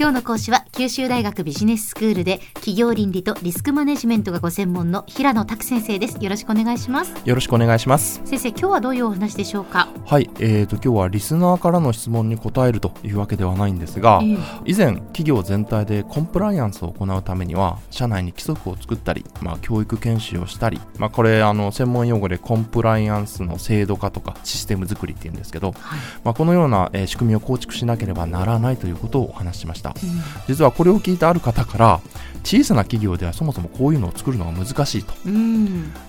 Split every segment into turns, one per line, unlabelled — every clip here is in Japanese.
今日の講師は九州大学ビジネススクールで企業倫理とリスクマネジメントがご専門の平野拓先生です。よろしくお願いします。
よろしくお願いします。
先生今日はどういうお話でしょうか？
はいえーと今日はリスナーからの質問に答えるというわけではないんですが、えー、以前企業全体でコンプライアンスを行うためには社内に規則を作ったりまあ教育研修をしたりまあこれあの専門用語でコンプライアンスの制度化とかシステム作りっていうんですけど、はい、まあこのような、えー、仕組みを構築しなければならないということをお話ししました、うん、実ははこれを聞いたある方から小さな企業ではそもそもこういうのを作るのが難しいと、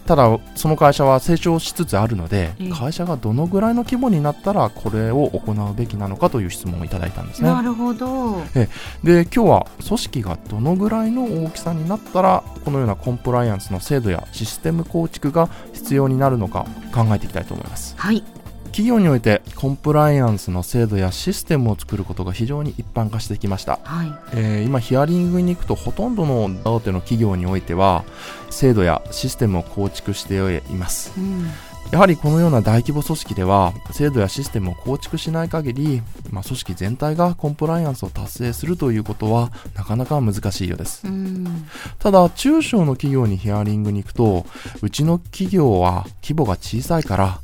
ただその会社は成長しつつあるので、会社がどのぐらいの規模になったらこれを行うべきなのかという質問をいただいたんですね。
なるほど。
え。で今日は組織がどのぐらいの大きさになったらこのようなコンプライアンスの制度やシステム構築が必要になるのか考えていきたいと思います。
はい
企業においてコンプライアンスの制度やシステムを作ることが非常に一般化してきました、はい、えー、今ヒアリングに行くとほとんどの大手の企業においては制度やシステムを構築しています、うん、やはりこのような大規模組織では制度やシステムを構築しない限り、まあ、組織全体がコンプライアンスを達成するということはなかなか難しいようです、うん、ただ中小の企業にヒアリングに行くとうちの企業は規模が小さいから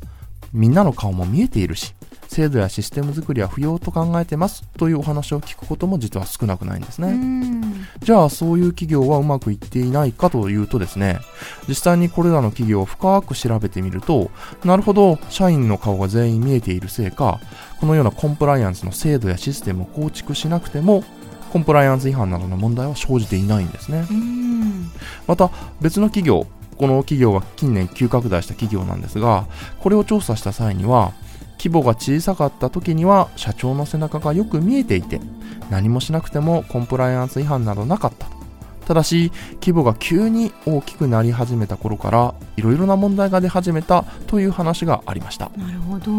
みんなの顔も見えているし、制度やシステム作りは不要と考えてますというお話を聞くことも実は少なくないんですね。じゃあそういう企業はうまくいっていないかというとですね、実際にこれらの企業を深く調べてみると、なるほど、社員の顔が全員見えているせいか、このようなコンプライアンスの制度やシステムを構築しなくても、コンプライアンス違反などの問題は生じていないんですね。また別の企業、この企業は近年急拡大した企業なんですが、これを調査した際には、規模が小さかった時には社長の背中がよく見えていて、何もしなくてもコンプライアンス違反などなかったただし、規模が急に大きくなり始めた頃から、いろいろな問題が出始めたという話がありました。
なるほど。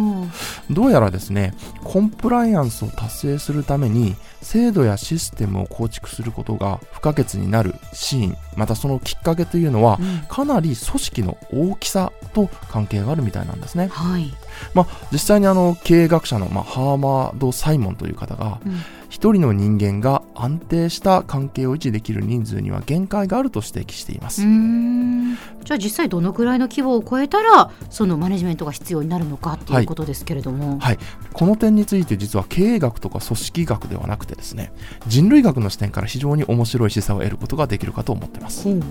どうやらですね、コンプライアンスを達成するために、制度やシステムを構築することが不可欠になるシーン、またそのきっかけというのは、うん、かなり組織の大きさと関係があるみたいなんですね。
はい。
まあ、実際にあの経営学者の、まあ、ハーマード・サイモンという方が、うん一人の人間が安定した関係を維持できる人数には限界があると指摘しています。
じゃあ実際どのくらいの規模を超えたらそのマネジメントが必要になるのかということですけれども、
はい、はい、この点について実は経営学とか組織学ではなくてですね人類学の視点から非常に面白い示唆を得ることができるかと思っています、う。ん、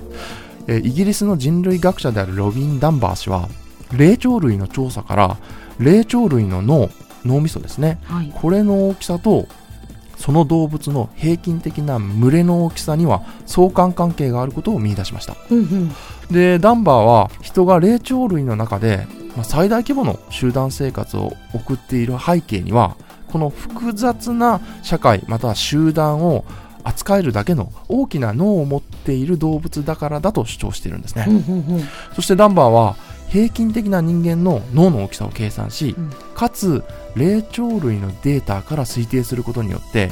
えイギリスの人類学者であるロビン・ダンバー氏は霊長類の調査から霊長類の脳脳みそですね、はい、これの大きさとその動物の平均的な群れの大きさには相関関係があることを見出しました、うんうん、でダンバーは人が霊長類の中で、まあ、最大規模の集団生活を送っている背景にはこの複雑な社会または集団を扱えるだけの大きな脳を持っている動物だからだと主張しているんですね、うんうんうん、そしてダンバーは平均的な人間の脳の大きさを計算し、うん、かつ霊長類のデータから推定することによって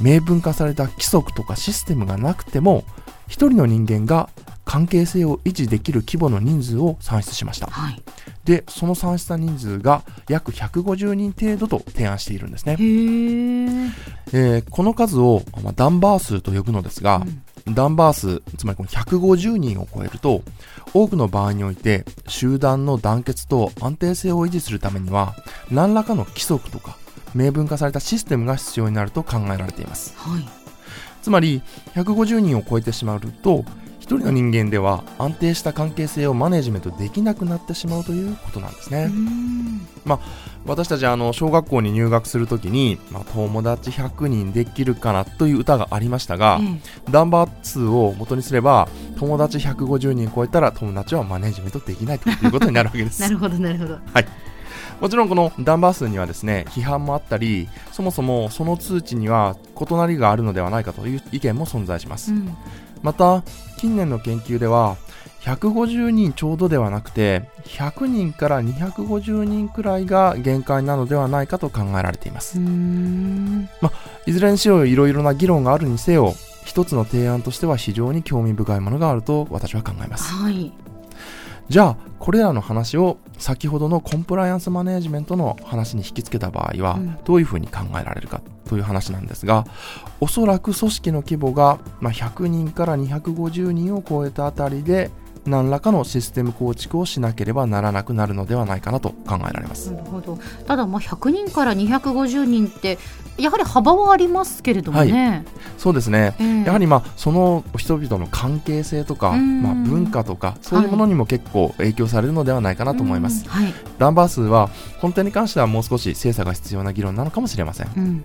明文化された規則とかシステムがなくても一人の人間が関係性を維持できる規模の人数を算出しました、はい、でその算出した人数が約150人程度と提案しているんですね、えー、この数を、まあ、ダンバー数と呼ぶのですが、うんダンバー数、つまりこの150人を超えると、多くの場合において集団の団結と安定性を維持するためには、何らかの規則とか明文化されたシステムが必要になると考えられています。はい、つまり、150人を超えてしまうと、一人の人間では安定した関係性をマネジメントできなくなってしまうということなんですね。まあ、私たちあの小学校に入学するときに、まあ、友達100人できるかなという歌がありましたが、うん、ナンバー2を元にすれば友達150人超えたら友達はマネジメントできないということになるわけです。
なるほどなるほど。
はい。もちろんこのダンバー数にはですね、批判もあったり、そもそもその通知には異なりがあるのではないかという意見も存在します。うん。また近年の研究では150人ちょうどではなくて100人から250人くらいが限界なのではないかと考えられています、まいずれにしろいろいろな議論があるにせよ一つの提案としては非常に興味深いものがあると私は考えます、はい、じゃあこれらの話を先ほどのコンプライアンスマネジメントの話に引き付けた場合は
うん。
どういうふうに考えられるかという話なんですがおそらく組織の規模がまあ100人から250人を超えたあたりで何らかのシステム構築をしなければならなくなるのではないかなと考えられます。
なるほど。ただまあ100人から250人ってやはり幅はありますけれどもね、
そうですね。
ええ。
やはりまあその人々の関係性とか、
うん。
まあ、文化とかそういうものにも結構影響されるのではないかなと思います、
うん。はい。
ダンバー数はこの点に関してはもう少し精査が必要な議論なのかもしれません。
うん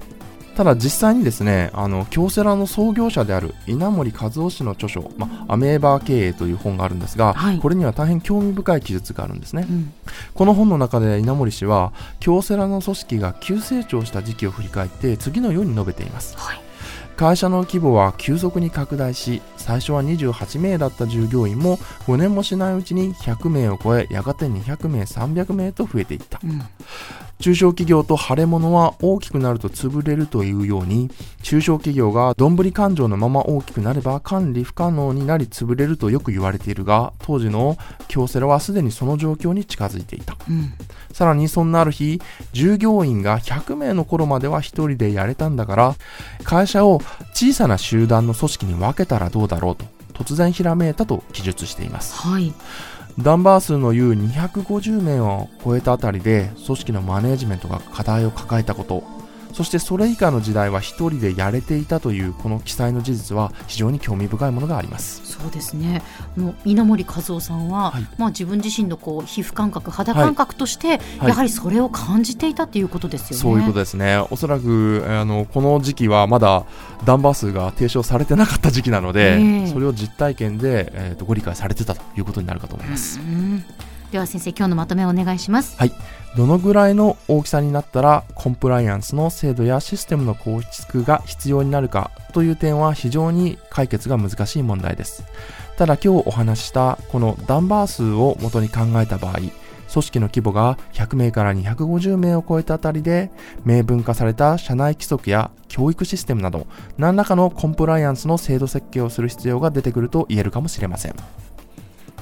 ただ実際にですねあの京セラの創業者である稲森和夫氏の著書、まあ、アメーバー経営という本があるんですが、
はい。
これには大変興味深い記述があるんですね。
うん。
この本の中で稲森氏は京セラの組織が急成長した時期を振り返って次のように述べています。
はい。
会社の規模は急速に拡大し最初は28名だった従業員も5年もしないうちに100名を超えやがて200名300名と増えていった。
うん
中小企業と腫れ物は大きくなると潰れるというように中小企業がどんぶり勘定のまま大きくなれば管理不可能になり潰れるとよく言われているが当時の京セラはすでにその状況に近づいていた。
うん
さらにそんなある日、従業員が100名の頃までは一人でやれたんだから、会社を小さな集団の組織に分けたらどうだろうと、突然ひらめいたと記述しています。
はい
ダンバー数の言う250名を超えたあたりで、組織のマネージメントが課題を抱えたこと、そしてそれ以下の時代は一人でやれていたというこの記載の事実は非常に興味深いものがあります。
そうですねあの稲森和夫さんは、
はい
まあ、自分自身のこう皮膚感覚肌感覚として、
はい
やはりそれを感じていたということですよね。
そういうことですね。おそらく、あの、この時期はまだダンバー数が提唱されてなかった時期なので、
ええ
それを実体験で、えーとご理解されてたということになるかと思います。
うんでは先生今日のまとめをお願いします。
はいどのぐらいの大きさになったら、コンプライアンスの制度やシステムの構築が必要になるかという点は非常に解決が難しい問題です。ただ今日お話ししたこのダンバー数を元に考えた場合、組織の規模が100名から250名を超えたあたりで、明文化された社内規則や教育システムなど、何らかのコンプライアンスの制度設計をする必要が出てくると言えるかもしれません。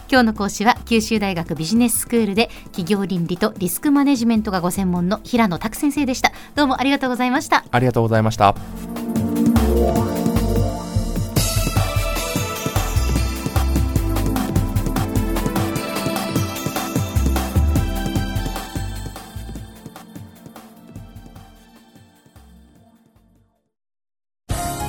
今日の講師は九州大学ビジネススクールで企業倫理とリスクマネジメントがご専門の平野拓先生でした。どうもありがとうございました。
ありがとうございました。